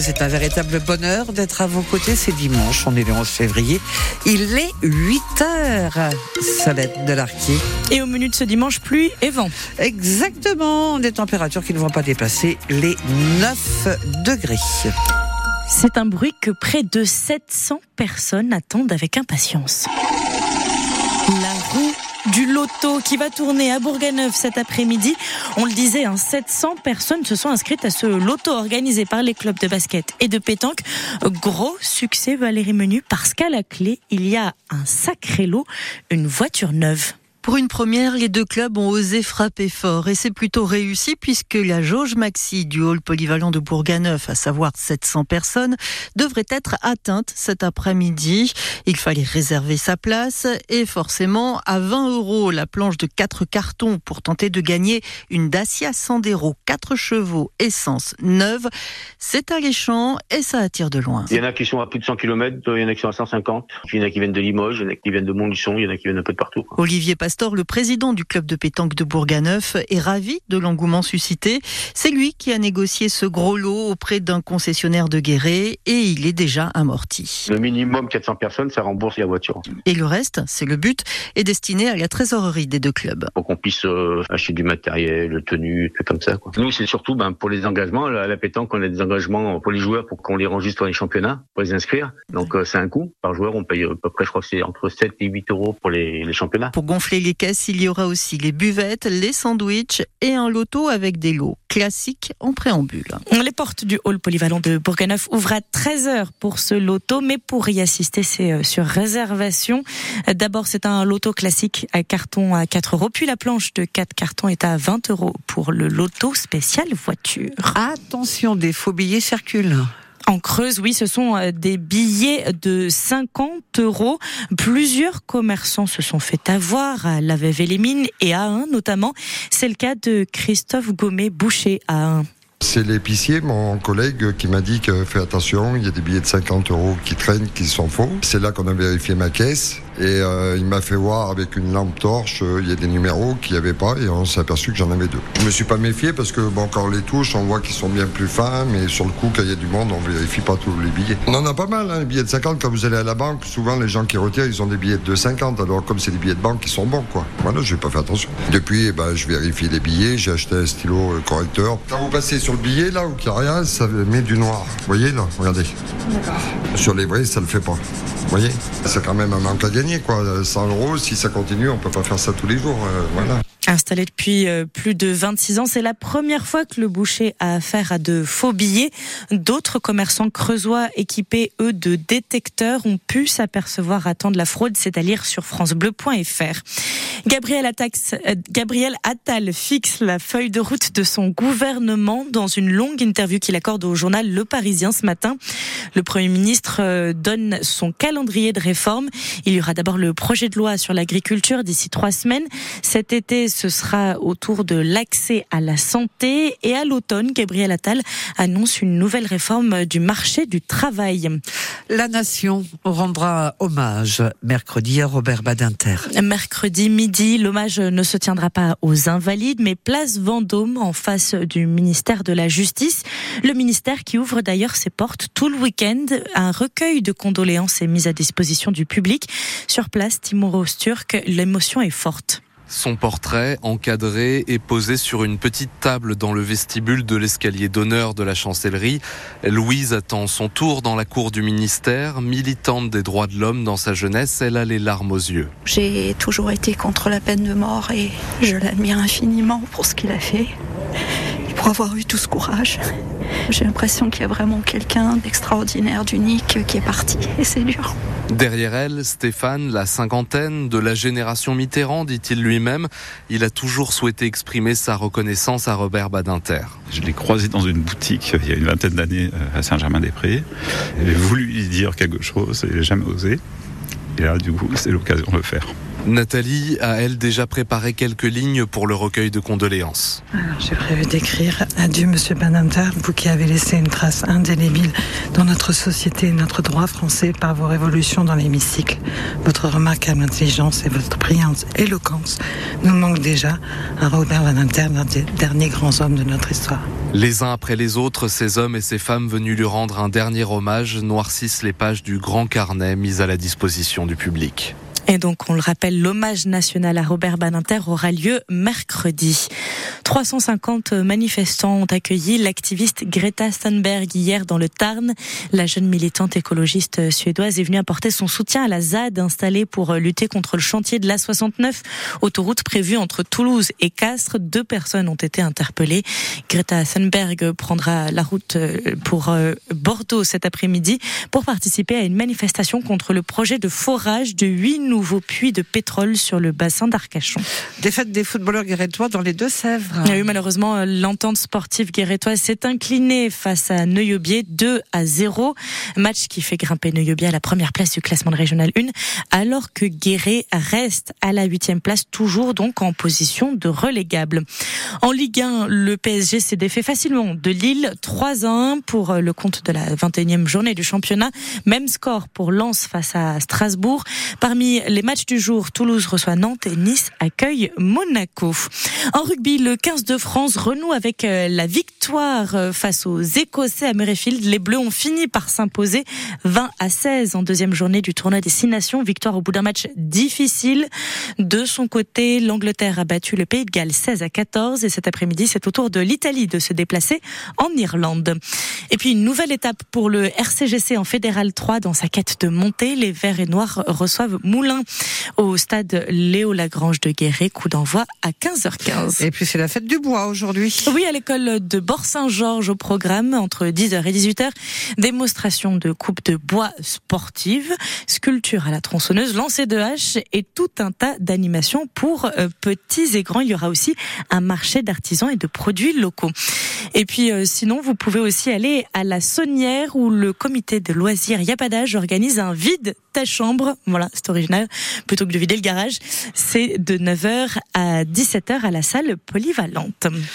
C'est un véritable bonheur d'être à vos côtés. C'est dimanche, on est le 11 février. Il est 8 heures. Solette de l'Arquier. Et au menu de ce dimanche, pluie et vent. Exactement, des températures qui ne vont pas dépasser les 9 degrés. C'est un bruit que près de 700 personnes attendent avec impatience. Du loto qui va tourner à Bourganeuf cet après-midi. On le disait, 700 hein, personnes se sont inscrites à ce loto organisé par les clubs de basket et de pétanque. Gros succès Valérie Menu parce qu'à la clé, il y a un sacré lot, une voiture neuve. Pour une première, les deux clubs ont osé frapper fort et c'est plutôt réussi puisque la jauge maxi du hall polyvalent de Bourganeuf, à savoir 700 personnes, devrait être atteinte cet après-midi. Il fallait réserver sa place et forcément à 20 euros la planche de 4 cartons pour tenter de gagner une Dacia Sandero 4 chevaux essence neuve. C'est alléchant et ça attire de loin. Il y en a qui sont à plus de 100 km, il y en a qui sont à 150, il y en a qui viennent de Limoges, il y en a qui viennent de Montluçon, il y en a qui viennent un peu de partout. Olivier le président du club de pétanque de Bourganeuf, est ravi de l'engouement suscité. C'est lui qui a négocié ce gros lot auprès d'un concessionnaire de Guéret et il est déjà amorti. Le minimum 400 personnes, ça rembourse la voiture. Et le reste, c'est le but, est destiné à la trésorerie des deux clubs. Pour qu'on puisse euh, acheter du matériel, tenue, tout comme ça. Quoi. Nous, c'est surtout ben, pour les engagements. À la pétanque, on a des engagements pour les joueurs pour qu'on les enregistre dans les championnats, pour les inscrire. Donc euh, c'est un coût. Par joueur, on paye à peu près, je crois que c'est entre 7 et 8 euros pour les, les championnats. Pour gonfler les caisses, il y aura aussi les buvettes, les sandwichs et un loto avec des lots classiques en préambule. Les portes du hall polyvalent de Bourganeuf ouvrent à 13h pour ce loto, mais pour y assister, c'est euh, sur réservation. D'abord, c'est un loto classique à carton à 4 euros, puis la planche de 4 cartons est à 20 euros pour le loto spécial voiture. Attention, des faux billets circulent. En Creuse, oui, ce sont euh, des billets de 50 euros. Plusieurs commerçants se sont fait avoir à la les Mines et à un notamment. C'est le cas de Christophe Gommet-Boucher à un. C'est l'épicier, mon collègue, qui m'a dit que fais attention, il y a des billets de 50 euros qui traînent, qui sont faux. C'est là qu'on a vérifié ma caisse. Et euh, il m'a fait voir avec une lampe torche, euh, il y a des numéros qu'il n'y avait pas et on s'est aperçu que j'en avais deux. Je me suis pas méfié parce que bon, quand on les touche, on voit qu'ils sont bien plus fins, mais sur le coup, quand il y a du monde, on vérifie pas tous les billets. On en a pas mal, hein, les billets de 50. Quand vous allez à la banque, souvent les gens qui retirent, ils ont des billets de 50. Alors comme c'est des billets de banque, ils sont bons, quoi. Voilà, je vais pas fait attention. Depuis, eh ben, je vérifie les billets, j'ai acheté un stylo euh, correcteur. Quand vous passez sur le billet, là, où il n'y a rien, ça met du noir. Vous voyez, là, regardez. Sur les vrais, ça le fait pas. Vous voyez? C'est quand même un manque à gagner, quoi. 100 euros, si ça continue, on peut pas faire ça tous les jours. Euh, voilà. Installé depuis euh, plus de 26 ans, c'est la première fois que le boucher a affaire à de faux billets. D'autres commerçants creusois équipés, eux, de détecteurs ont pu s'apercevoir à temps de la fraude, c'est à dire sur francebleu.fr. Gabriel, euh, Gabriel Attal fixe la feuille de route de son gouvernement dans une longue interview qu'il accorde au journal Le Parisien ce matin. Le Premier ministre euh, donne son calendrier de réforme. Il y aura d'abord le projet de loi sur l'agriculture d'ici trois semaines. Cet été, ce sera autour de l'accès à la santé. Et à l'automne, Gabriel Attal annonce une nouvelle réforme du marché du travail. La nation rendra hommage mercredi à Robert Badinter. Mercredi midi, l'hommage ne se tiendra pas aux invalides, mais place Vendôme en face du ministère de la Justice. Le ministère qui ouvre d'ailleurs ses portes tout le week-end. Un recueil de condoléances est mis à disposition du public. Sur place, Timur Turc, l'émotion est forte. Son portrait, encadré, est posé sur une petite table dans le vestibule de l'escalier d'honneur de la chancellerie. Louise attend son tour dans la cour du ministère. Militante des droits de l'homme dans sa jeunesse, elle a les larmes aux yeux. J'ai toujours été contre la peine de mort et je l'admire infiniment pour ce qu'il a fait, pour avoir eu tout ce courage. J'ai l'impression qu'il y a vraiment quelqu'un d'extraordinaire, d'unique qui est parti et c'est dur. Derrière elle, Stéphane, la cinquantaine, de la génération Mitterrand, dit-il lui-même, il a toujours souhaité exprimer sa reconnaissance à Robert Badinter. Je l'ai croisé dans une boutique il y a une vingtaine d'années euh, à Saint-Germain-des-Prés. J'ai voulu lui dire quelque chose et j'ai jamais osé. Et là, du coup, c'est l'occasion de le faire. Nathalie a, elle, déjà préparé quelques lignes pour le recueil de condoléances? Alors, j'ai prévu d'écrire Adieu, monsieur Bananter, vous qui avez laissé une trace indélébile dans notre société et notre droit français par vos révolutions dans l'hémicycle. Votre remarquable intelligence et votre brillante éloquence nous manquent déjà à Robert Bananter, l'un des derniers grands hommes de notre histoire. Les uns après les autres, ces hommes et ces femmes venus lui rendre un dernier hommage noircissent les pages du grand carnet mis à la disposition du public. Et donc, on le rappelle, l'hommage national à Robert Badinter aura lieu mercredi. 350 manifestants ont accueilli l'activiste Greta Thunberg hier dans le Tarn. La jeune militante écologiste suédoise est venue apporter son soutien à la ZAD installée pour lutter contre le chantier de l'A69, autoroute prévue entre Toulouse et Castres. Deux personnes ont été interpellées. Greta Thunberg prendra la route pour Bordeaux cet après-midi pour participer à une manifestation contre le projet de forage de huit nouveau puits de pétrole sur le bassin d'Arcachon. Défaite des footballeurs guérétois dans les Deux-Sèvres. Il y a eu malheureusement l'entente sportive guérétoise s'est inclinée face à Neuillobier 2 à 0. Match qui fait grimper Neuillobier à la première place du classement de Régional 1, alors que Guéret reste à la huitième place, toujours donc en position de relégable. En Ligue 1, le PSG s'est défait facilement de Lille 3 à 1 pour le compte de la 21e journée du championnat. Même score pour Lens face à Strasbourg. Parmi les matchs du jour, Toulouse reçoit Nantes et Nice accueille Monaco. En rugby, le 15 de France renoue avec la victoire face aux Écossais à Murrayfield. Les Bleus ont fini par s'imposer 20 à 16 en deuxième journée du tournoi des Six Nations. Victoire au bout d'un match difficile. De son côté, l'Angleterre a battu le Pays de Galles 16 à 14 et cet après-midi, c'est au tour de l'Italie de se déplacer en Irlande. Et puis une nouvelle étape pour le RCGC en Fédéral 3 dans sa quête de montée. Les Verts et Noirs reçoivent Moulins au stade Léo Lagrange de Guéret. Coup d'envoi à 15h15. Et puis c'est la fête du bois aujourd'hui. Oui, à l'école de Bord-Saint-Georges au programme entre 10h et 18h. Démonstration de coupe de bois sportive, sculpture à la tronçonneuse, lancer de hache et tout un tas d'animations pour euh, petits et grands. Il y aura aussi un marché d'artisans et de produits locaux. Et puis euh, sinon, vous pouvez aussi aller à la Saunière où le comité de loisirs Yapadage organise un vide ta chambre. Voilà, c'est original. Plutôt que de vider le garage, c'est de 9h à 17h à la salle polyvalente.